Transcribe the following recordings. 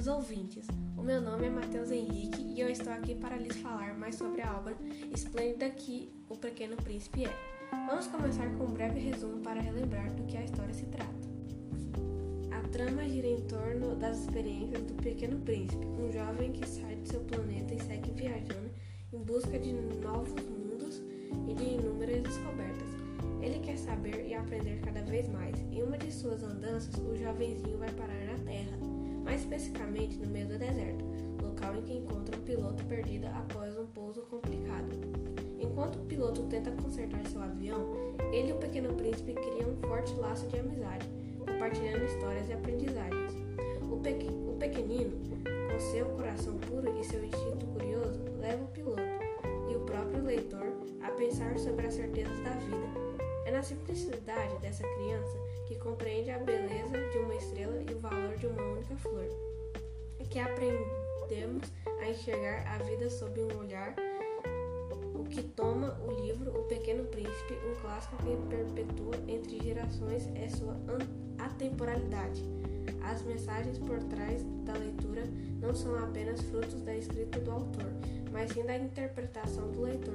queridos ouvintes. O meu nome é Matheus Henrique e eu estou aqui para lhes falar mais sobre a obra esplêndida que O Pequeno Príncipe é. Vamos começar com um breve resumo para relembrar do que a história se trata. A trama gira em torno das experiências do Pequeno Príncipe, um jovem que sai de seu planeta e segue viajando em busca de novos mundos e de inúmeras descobertas. Ele quer saber e aprender cada vez mais. Em uma de suas andanças, o jovenzinho vai parar na Terra, mais especificamente no meio do deserto, local em que encontra um piloto perdido após um pouso complicado. Enquanto o piloto tenta consertar seu avião, ele e o pequeno príncipe criam um forte laço de amizade, compartilhando histórias e aprendizagens. O, pe o pequenino, com seu coração puro e seu instinto curioso, leva o piloto e o próprio leitor a pensar sobre as certezas da vida é na simplicidade dessa criança que compreende a beleza de uma estrela e o valor de uma única flor, e que aprendemos a enxergar a vida sob um olhar o que toma o livro O Pequeno Príncipe, um clássico que perpetua entre gerações, é sua atemporalidade. As mensagens por trás da leitura não são apenas frutos da escrita do autor, mas sim da interpretação do leitor,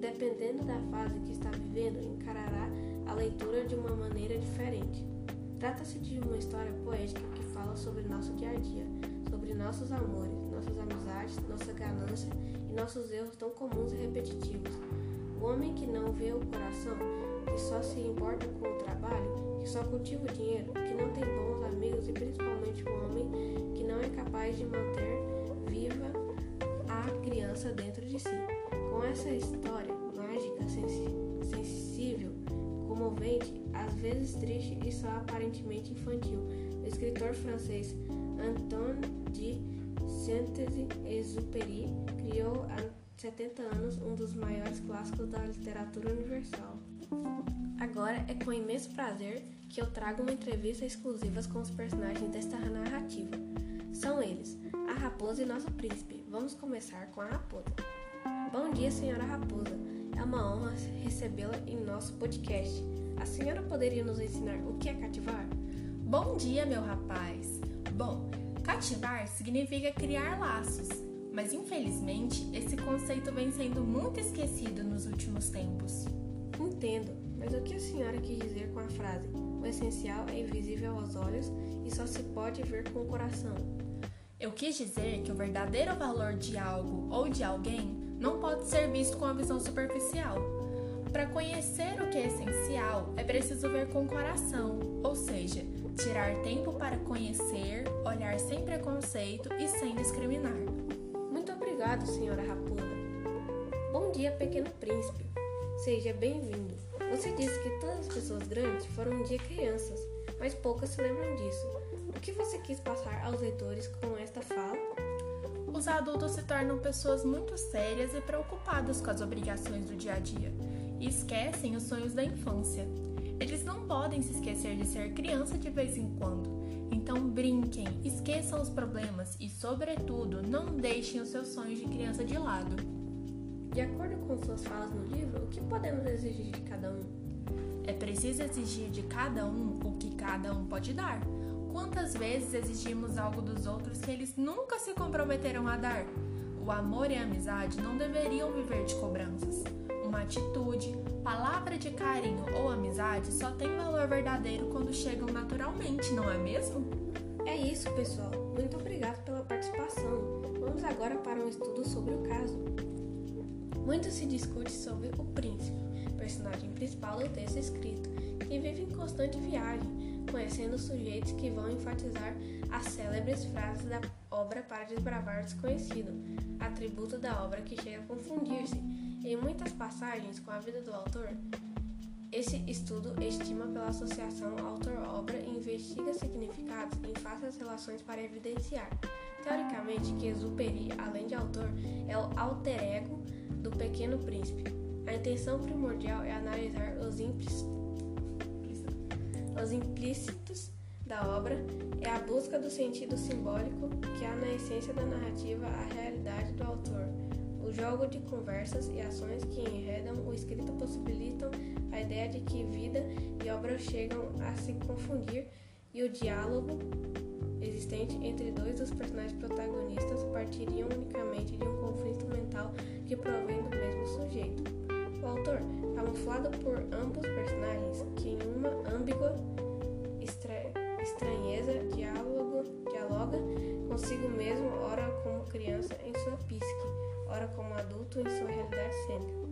dependendo da fase que está vivendo, encarará a leitura de uma maneira diferente. Trata-se de uma história poética que fala sobre nosso dia a dia, sobre nossos amores, nossas amizades, nossa ganância e nossos erros tão comuns e repetitivos. O homem que não vê o coração, que só se importa com o trabalho, que só cultiva o dinheiro, que não tem bons amigos e principalmente o homem que não é capaz de manter viva a criança dentro de si. Com essa história mágica, sensível, comovente, às vezes triste e só aparentemente infantil, o escritor francês Antoine de Saint-Exupéry criou há 70 anos um dos maiores clássicos da literatura universal. Agora é com imenso prazer que eu trago uma entrevista exclusiva com os personagens desta narrativa. São eles, a raposa e nosso príncipe. Vamos começar com a raposa. Bom dia, senhora Raposa. É uma honra recebê-la em nosso podcast. A senhora poderia nos ensinar o que é cativar? Bom dia, meu rapaz. Bom, cativar significa criar laços, mas infelizmente esse conceito vem sendo muito esquecido nos últimos tempos. Entendo, mas o que a senhora quis dizer com a frase? O essencial é invisível aos olhos e só se pode ver com o coração. Eu quis dizer que o verdadeiro valor de algo ou de alguém não pode ser visto com a visão superficial. Para conhecer o que é essencial, é preciso ver com o coração, ou seja, tirar tempo para conhecer, olhar sem preconceito e sem discriminar. Muito obrigado, senhora Raposa. Bom dia, pequeno príncipe. Seja bem-vindo. Você disse que todas as pessoas grandes foram um dia crianças, mas poucas se lembram disso. O que você quis passar aos leitores com esta fala? Os adultos se tornam pessoas muito sérias e preocupadas com as obrigações do dia a dia e esquecem os sonhos da infância. Eles não podem se esquecer de ser criança de vez em quando. Então brinquem, esqueçam os problemas e, sobretudo, não deixem os seus sonhos de criança de lado. De acordo com suas falas no livro, o que podemos exigir de cada um? É preciso exigir de cada um o que cada um pode dar. Quantas vezes exigimos algo dos outros que eles nunca se comprometeram a dar? O amor e a amizade não deveriam viver de cobranças. Uma atitude, palavra de carinho ou amizade só tem valor verdadeiro quando chegam naturalmente, não é mesmo? É isso, pessoal. Muito obrigado pela participação. Vamos agora para um estudo sobre o caso. Muito se discute sobre o príncipe, personagem principal do texto escrito, que vive em constante viagem conhecendo sujeitos que vão enfatizar as célebres frases da obra para desbravar o desconhecido, atributo da obra que chega a confundir-se em muitas passagens com a vida do autor. Esse estudo estima pela associação autor-obra e investiga significados em fáceis relações para evidenciar, teoricamente, que Exuperi, além de autor, é o alter ego do Pequeno Príncipe. A intenção primordial é analisar os implícitos os implícitos da obra é a busca do sentido simbólico que há na essência da narrativa a realidade do autor. O jogo de conversas e ações que enredam o escrito possibilitam a ideia de que vida e obra chegam a se confundir e o diálogo existente entre dois dos personagens protagonistas partiriam unicamente de um conflito mental que provém do mesmo sujeito. O autor, camuflado por ambos personagens, que em uma ambígua estra estranheza diálogo, dialoga consigo mesmo, ora como criança em sua psique, ora como adulto em sua realidade cênica.